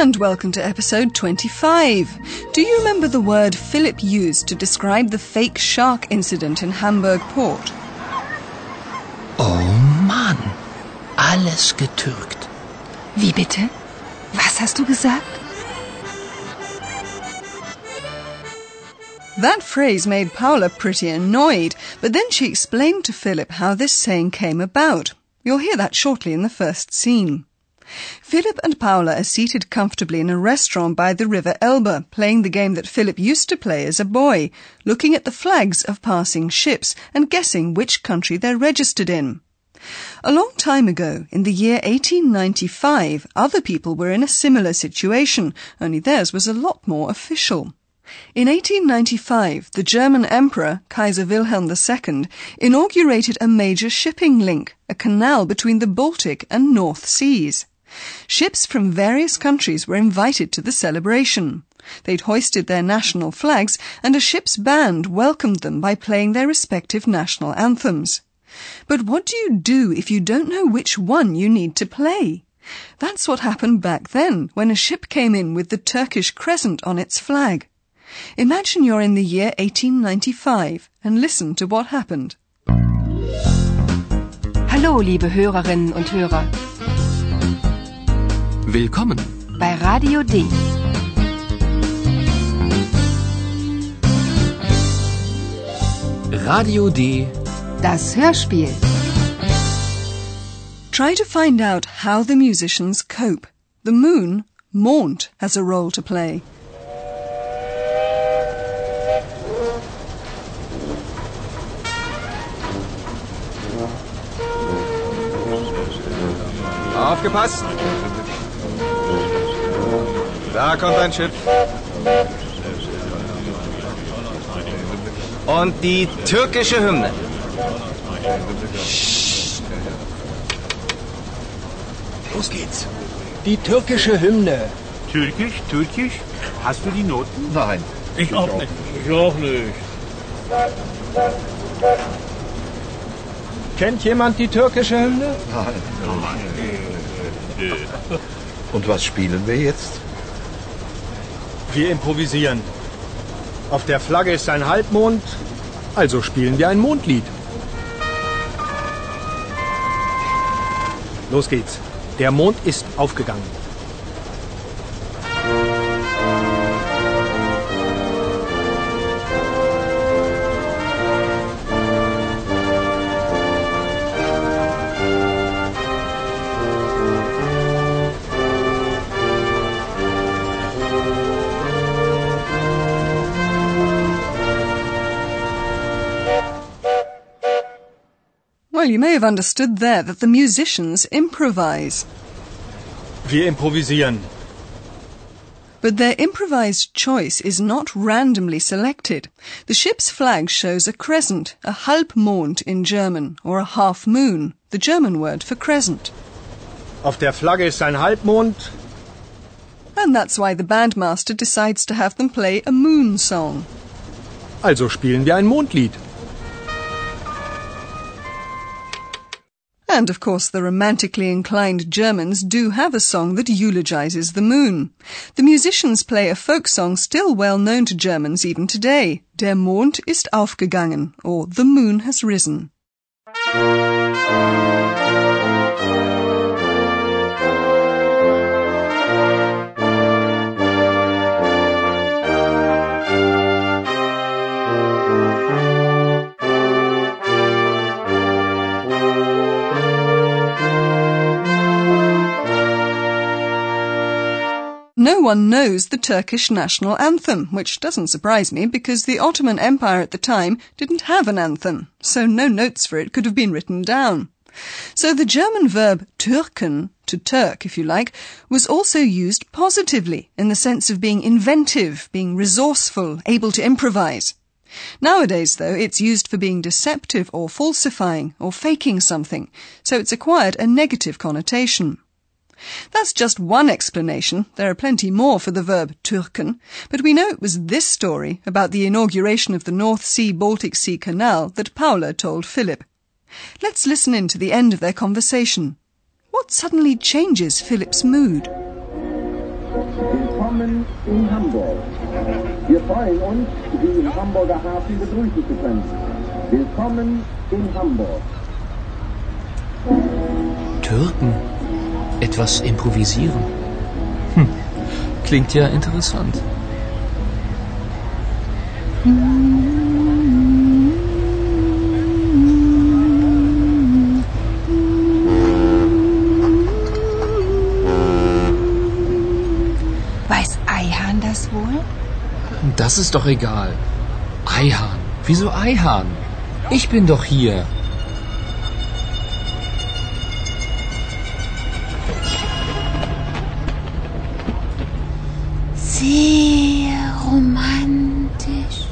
And welcome to episode 25. Do you remember the word Philip used to describe the fake shark incident in Hamburg port? Oh Mann, alles getürkt. Wie bitte? Was hast du gesagt? That phrase made Paula pretty annoyed, but then she explained to Philip how this saying came about. You'll hear that shortly in the first scene. Philip and Paula are seated comfortably in a restaurant by the River Elbe, playing the game that Philip used to play as a boy, looking at the flags of passing ships and guessing which country they're registered in. A long time ago, in the year 1895, other people were in a similar situation, only theirs was a lot more official. In 1895, the German Emperor, Kaiser Wilhelm II, inaugurated a major shipping link, a canal between the Baltic and North Seas. Ships from various countries were invited to the celebration. They'd hoisted their national flags, and a ship's band welcomed them by playing their respective national anthems. But what do you do if you don't know which one you need to play? That's what happened back then when a ship came in with the Turkish crescent on its flag. Imagine you're in the year 1895 and listen to what happened. Hallo, liebe Hörerinnen und Hörer. Willkommen. Bei Radio D. Radio D. Das Hörspiel. Try to find out how the musicians cope. The moon, Mond, has a role to play. Aufgepasst! Da kommt ein Schiff. Und die türkische Hymne. Los geht's. Die türkische Hymne. Türkisch, Türkisch? Hast du die Noten? Nein. Ich auch nicht. Ich auch nicht. Kennt jemand die türkische Hymne? Und was spielen wir jetzt? Wir improvisieren. Auf der Flagge ist ein Halbmond, also spielen wir ein Mondlied. Los geht's. Der Mond ist aufgegangen. You may have understood there that the musicians improvise. Wir improvisieren. But their improvised choice is not randomly selected. The ship's flag shows a crescent, a Halbmond in German, or a half moon, the German word for crescent. Auf der Flagge ist ein Halbmond, And that's why the bandmaster decides to have them play a moon song. also spielen wir ein Mondlied. And of course, the romantically inclined Germans do have a song that eulogizes the moon. The musicians play a folk song still well known to Germans even today. Der Mond ist aufgegangen, or The Moon has risen. No one knows the Turkish national anthem, which doesn't surprise me because the Ottoman Empire at the time didn't have an anthem, so no notes for it could have been written down. So the German verb türken, to Turk, if you like, was also used positively in the sense of being inventive, being resourceful, able to improvise. Nowadays, though, it's used for being deceptive or falsifying or faking something, so it's acquired a negative connotation. That's just one explanation. There are plenty more for the verb Türken, but we know it was this story about the inauguration of the North Sea Baltic Sea Canal that Paula told Philip. Let's listen in to the end of their conversation. What suddenly changes Philip's mood? Willkommen in Hamburg. Wir freuen uns, Sie im Hamburger Hafen begrüßen zu können. Willkommen in Hamburg. Türken. Etwas improvisieren. Hm. Klingt ja interessant. Weiß Eihahn das wohl? Das ist doch egal. Eihahn. Wieso Eihahn? Ich bin doch hier. Sehr romantisch.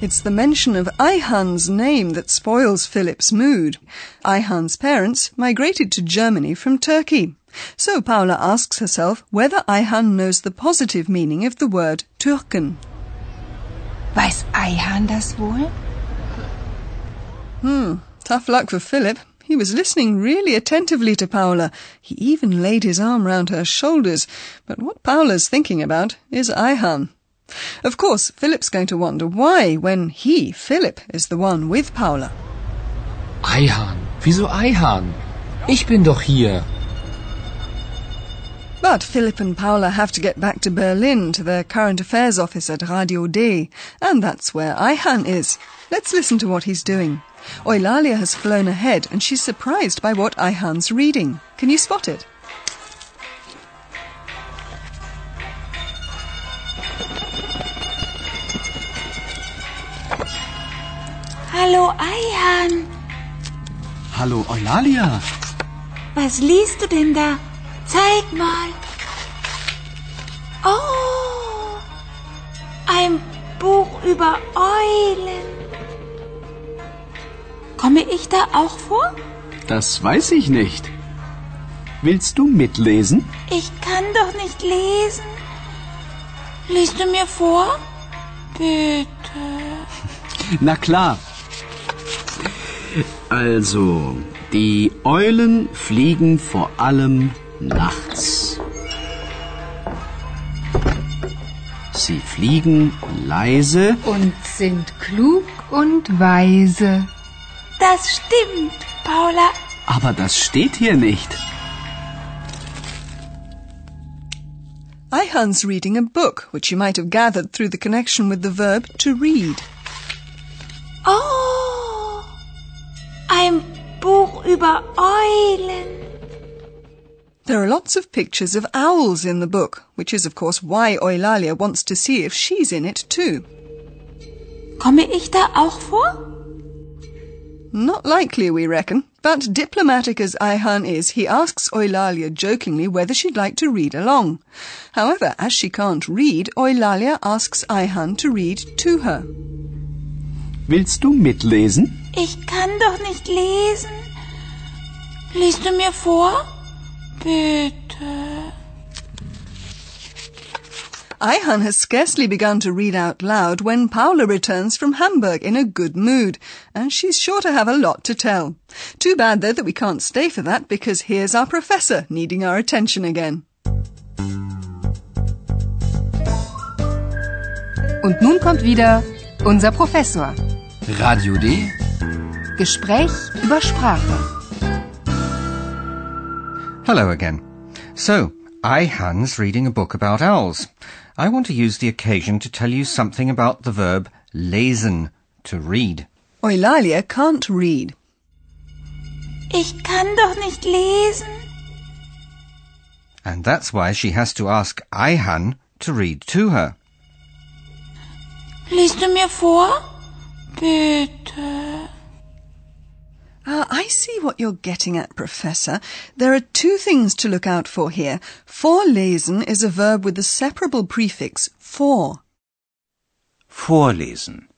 It's the mention of Ayhan's name that spoils Philip's mood. Ayhan's parents migrated to Germany from Turkey. So Paula asks herself whether Ayhan knows the positive meaning of the word Türken. Weiß Ayhan das wohl? Hmm, tough luck for Philip. He was listening really attentively to Paula. He even laid his arm round her shoulders. But what Paula's thinking about is Ayhan. Of course, Philip's going to wonder why when he, Philip, is the one with Paula. Ayhan. Wieso Ayhan? Ich bin doch hier. But Philip and Paula have to get back to Berlin to their current affairs office at Radio D, and that's where Ayhan is. Let's listen to what he's doing. Eulalia has flown ahead and she's surprised by what Ayhan's reading. Can you spot it? Hallo Ayhan, Hallo Eulalia. was liest du denn da? Zeig mal. Oh, ein Buch über Eulen. Komme ich da auch vor? Das weiß ich nicht. Willst du mitlesen? Ich kann doch nicht lesen. Liest du mir vor? Bitte. Na klar. Also, die Eulen fliegen vor allem nachts. Sie fliegen leise Und sind klug und weise. Das stimmt, Paula. Aber das steht hier nicht. Ayhan's reading a book, which you might have gathered through the connection with the verb to read. Oh, ein Buch über Eulen. There are lots of pictures of owls in the book, which is, of course, why Eulalia wants to see if she's in it too. Komme ich da auch vor? Not likely, we reckon, but diplomatic as Ayhan is, he asks Eulalia jokingly whether she'd like to read along. However, as she can't read, Eulalia asks Ayhan to read to her. Willst du mitlesen? Ich kann doch nicht lesen. Liest du mir vor? Bitte. Ayhan has scarcely begun to read out loud when Paula returns from Hamburg in a good mood, and she's sure to have a lot to tell. Too bad, though, that we can't stay for that, because here's our professor needing our attention again. Und nun kommt wieder unser Professor. Radio D. Gespräch über Sprache. Hello again. So, Ayhan's reading a book about owls. I want to use the occasion to tell you something about the verb lesen, to read. Eulalia can't read. Ich kann doch nicht lesen. And that's why she has to ask Ayhan to read to her. Liest du mir vor? Bitte. Ah, I see what you're getting at, Professor. There are two things to look out for here. Vorlesen is a verb with the separable prefix vor. Vorlesen.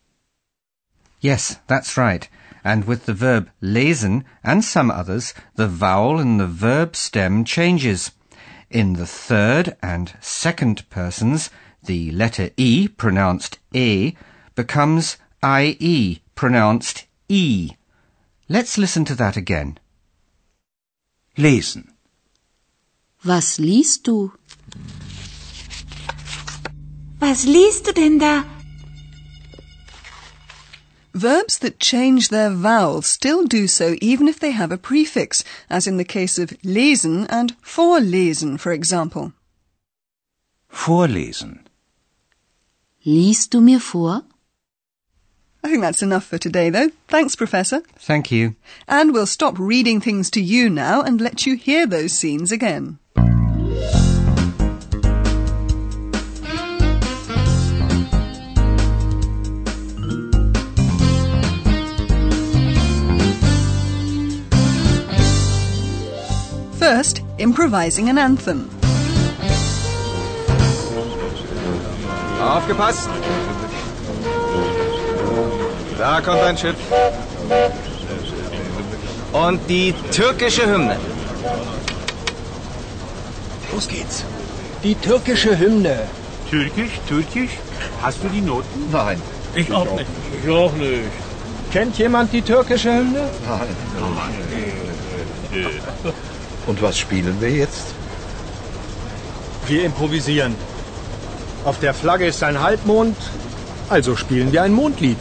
Yes, that's right. And with the verb lesen and some others, the vowel in the verb stem changes. In the third and second persons, the letter E, pronounced E, becomes IE, pronounced E. Let's listen to that again. Lesen. Was liest du? Was liest du denn da? Verbs that change their vowel still do so even if they have a prefix, as in the case of lesen and vorlesen, for example. Vorlesen. Liest du mir vor? I think that's enough for today, though. Thanks, Professor. Thank you. And we'll stop reading things to you now and let you hear those scenes again. First, improvising an anthem. Aufgepasst! Da kommt ein Schiff. Und die türkische Hymne. Los geht's. Die türkische Hymne. Türkisch, türkisch. Hast du die Noten? Nein. Ich, auch nicht. Ich auch nicht. Kennt jemand die türkische Hymne? Nein. Und was spielen wir jetzt? Wir improvisieren. Auf der Flagge ist ein Halbmond, also spielen wir ein Mondlied.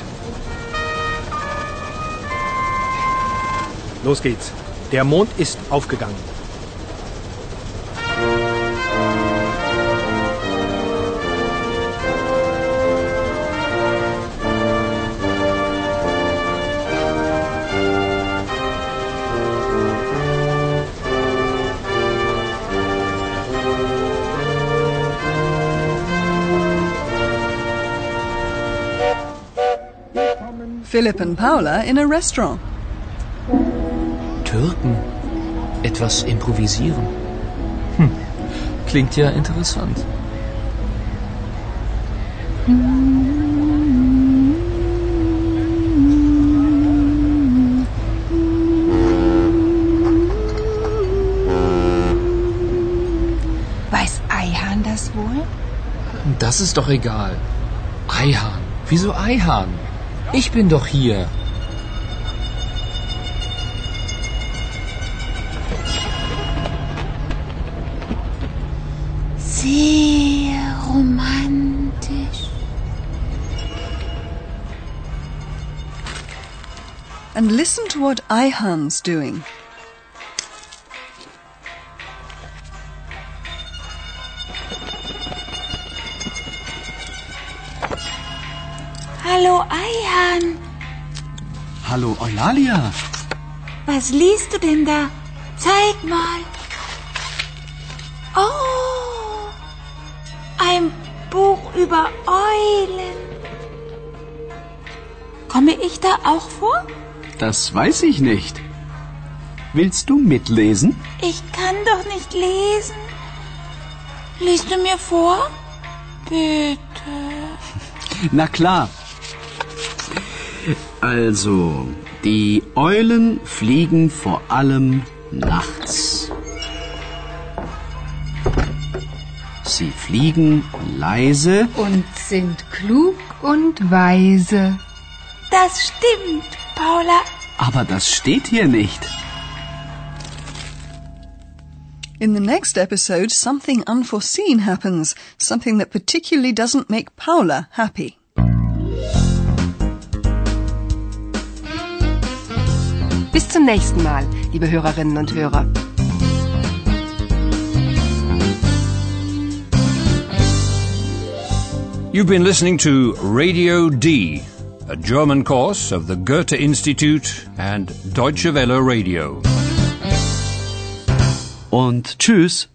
Los geht's. Der Mond ist aufgegangen. Philip and Paula in a restaurant. Türken. Etwas improvisieren. Hm. Klingt ja interessant. Weiß Eihahn das wohl? Das ist doch egal. Eihahn. Wieso Eihahn? Ich bin doch hier. And listen to what Ayhan's doing. Hallo Ayhan. Hallo Eulalia. Was liest du denn da? Zeig mal. Oh, ein Buch über Eulen. Komme ich da auch vor? Das weiß ich nicht. Willst du mitlesen? Ich kann doch nicht lesen. Liest du mir vor? Bitte. Na klar. Also, die Eulen fliegen vor allem nachts. Sie fliegen leise Und sind klug und weise. Das stimmt, Paula. Aber das steht hier nicht. In the next episode, something unforeseen happens, something that particularly doesn't make Paula happy. Bis zum nächsten Mal, liebe Hörerinnen und Hörer. You've been listening to Radio D, a German course of the Goethe Institute and Deutsche Welle Radio. Und tschüss.